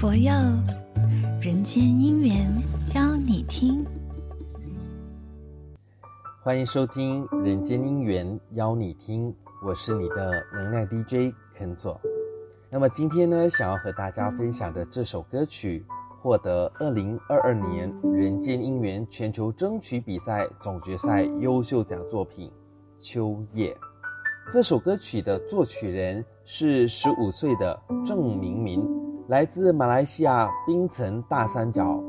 佛佑人间姻缘，邀你听。欢迎收听《人间姻缘》，邀你听。我是你的能量 DJ 肯佐。那么今天呢，想要和大家分享的这首歌曲，获得二零二二年人间姻缘全球征曲比赛总决赛优秀奖作品《秋叶》。这首歌曲的作曲人是十五岁的郑明明，来自马来西亚槟城大三角。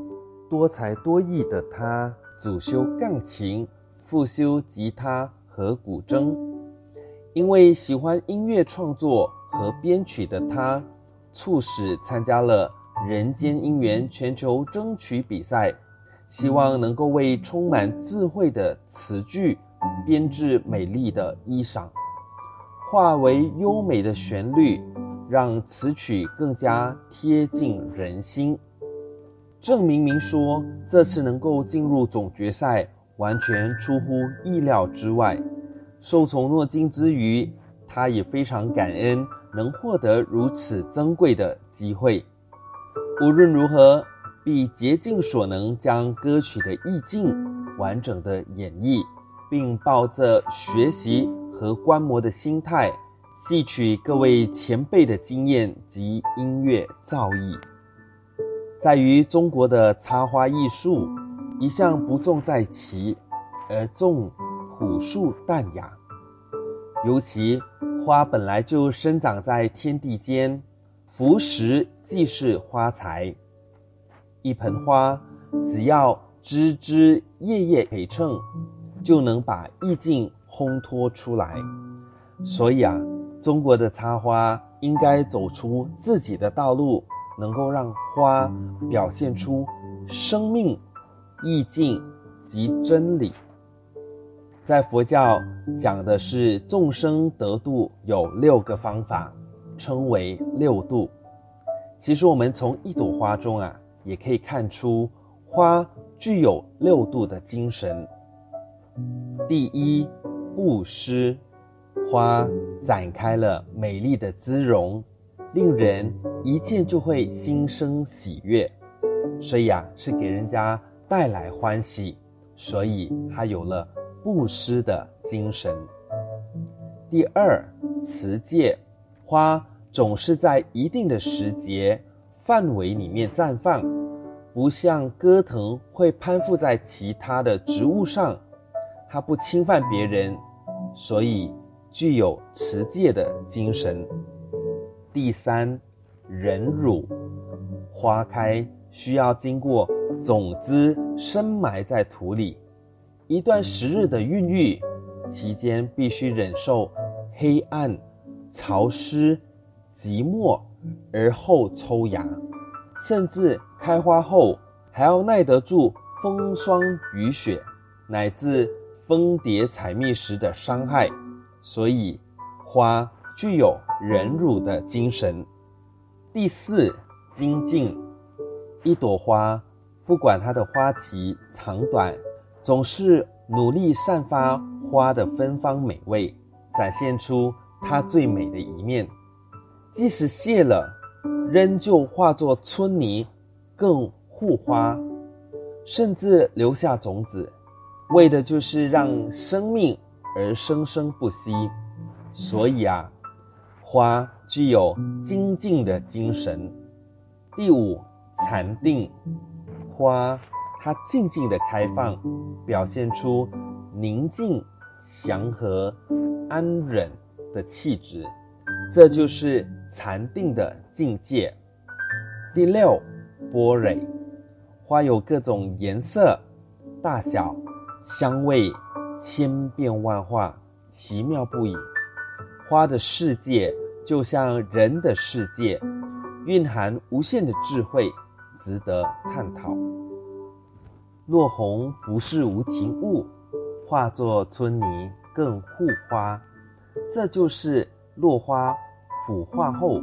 多才多艺的他，主修钢琴，副修吉他和古筝。因为喜欢音乐创作和编曲的他，促使参加了人间姻缘全球征曲比赛，希望能够为充满智慧的词句编制美丽的衣裳，化为优美的旋律，让词曲更加贴近人心。郑明明说，这次能够进入总决赛，完全出乎意料之外。受宠若惊之余，他也非常感恩能获得如此珍贵的机会。无论如何，必竭尽所能将歌曲的意境完整的演绎，并抱着学习和观摩的心态，吸取各位前辈的经验及音乐造诣。在于中国的插花艺术，一向不重在奇，而重。朴素淡雅，尤其花本来就生长在天地间，浮石即是花材。一盆花只要枝枝叶叶陪衬，就能把意境烘托出来。所以啊，中国的插花应该走出自己的道路，能够让花表现出生命、意境及真理。在佛教讲的是众生得度有六个方法，称为六度。其实我们从一朵花中啊，也可以看出花具有六度的精神。第一，布施，花展开了美丽的姿容，令人一见就会心生喜悦，所以啊，是给人家带来欢喜，所以它有了。布施的精神。第二，持戒，花总是在一定的时节范围里面绽放，不像歌藤会攀附在其他的植物上，它不侵犯别人，所以具有持戒的精神。第三，忍辱，花开需要经过种子深埋在土里。一段时日的孕育期间，必须忍受黑暗、潮湿、寂寞，而后抽芽，甚至开花后还要耐得住风霜雨雪，乃至蜂蝶采蜜时的伤害。所以，花具有忍辱的精神。第四，精进。一朵花，不管它的花期长短。总是努力散发花的芬芳美味，展现出它最美的一面。即使谢了，仍旧化作春泥，更护花，甚至留下种子，为的就是让生命而生生不息。所以啊，花具有精进的精神。第五，禅定，花。它静静的开放，表现出宁静、祥和、安忍的气质，这就是禅定的境界。第六，般若，花有各种颜色、大小、香味，千变万化，奇妙不已。花的世界就像人的世界，蕴含无限的智慧，值得探讨。落红不是无情物，化作春泥更护花。这就是落花腐化后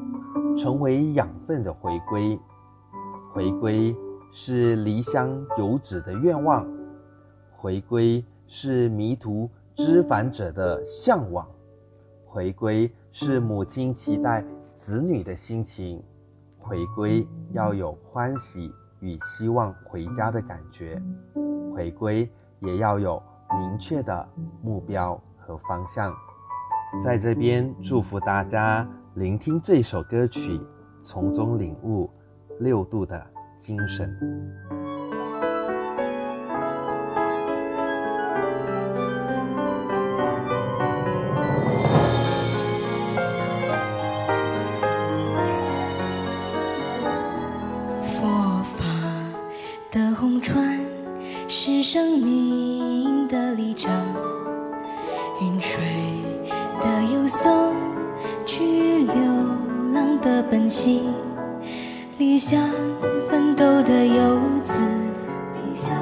成为养分的回归。回归是离乡游子的愿望，回归是迷途知返者的向往，回归是母亲期待子女的心情，回归要有欢喜与希望回家的感觉，回归也要有明确的目标和方向。在这边祝福大家聆听这首歌曲，从中领悟六度的精神。红船是生命的立场，云水的游送，去流浪的本性，理想奋斗的游子，理想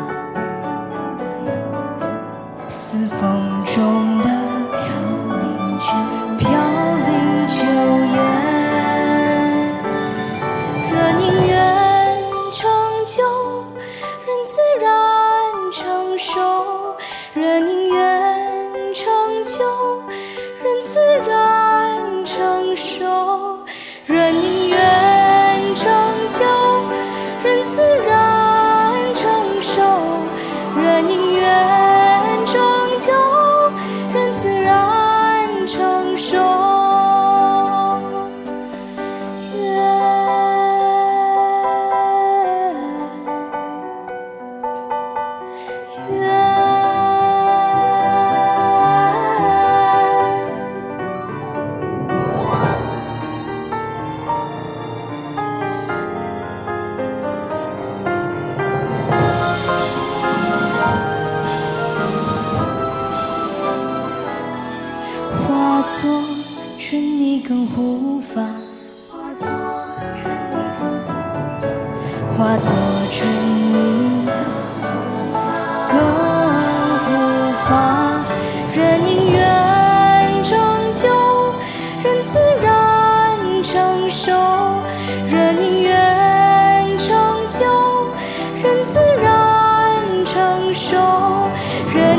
发，化作春泥更护发。若宁愿长久，任自然成熟；若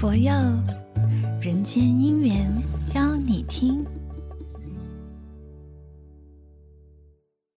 佛佑人间姻缘，邀你听。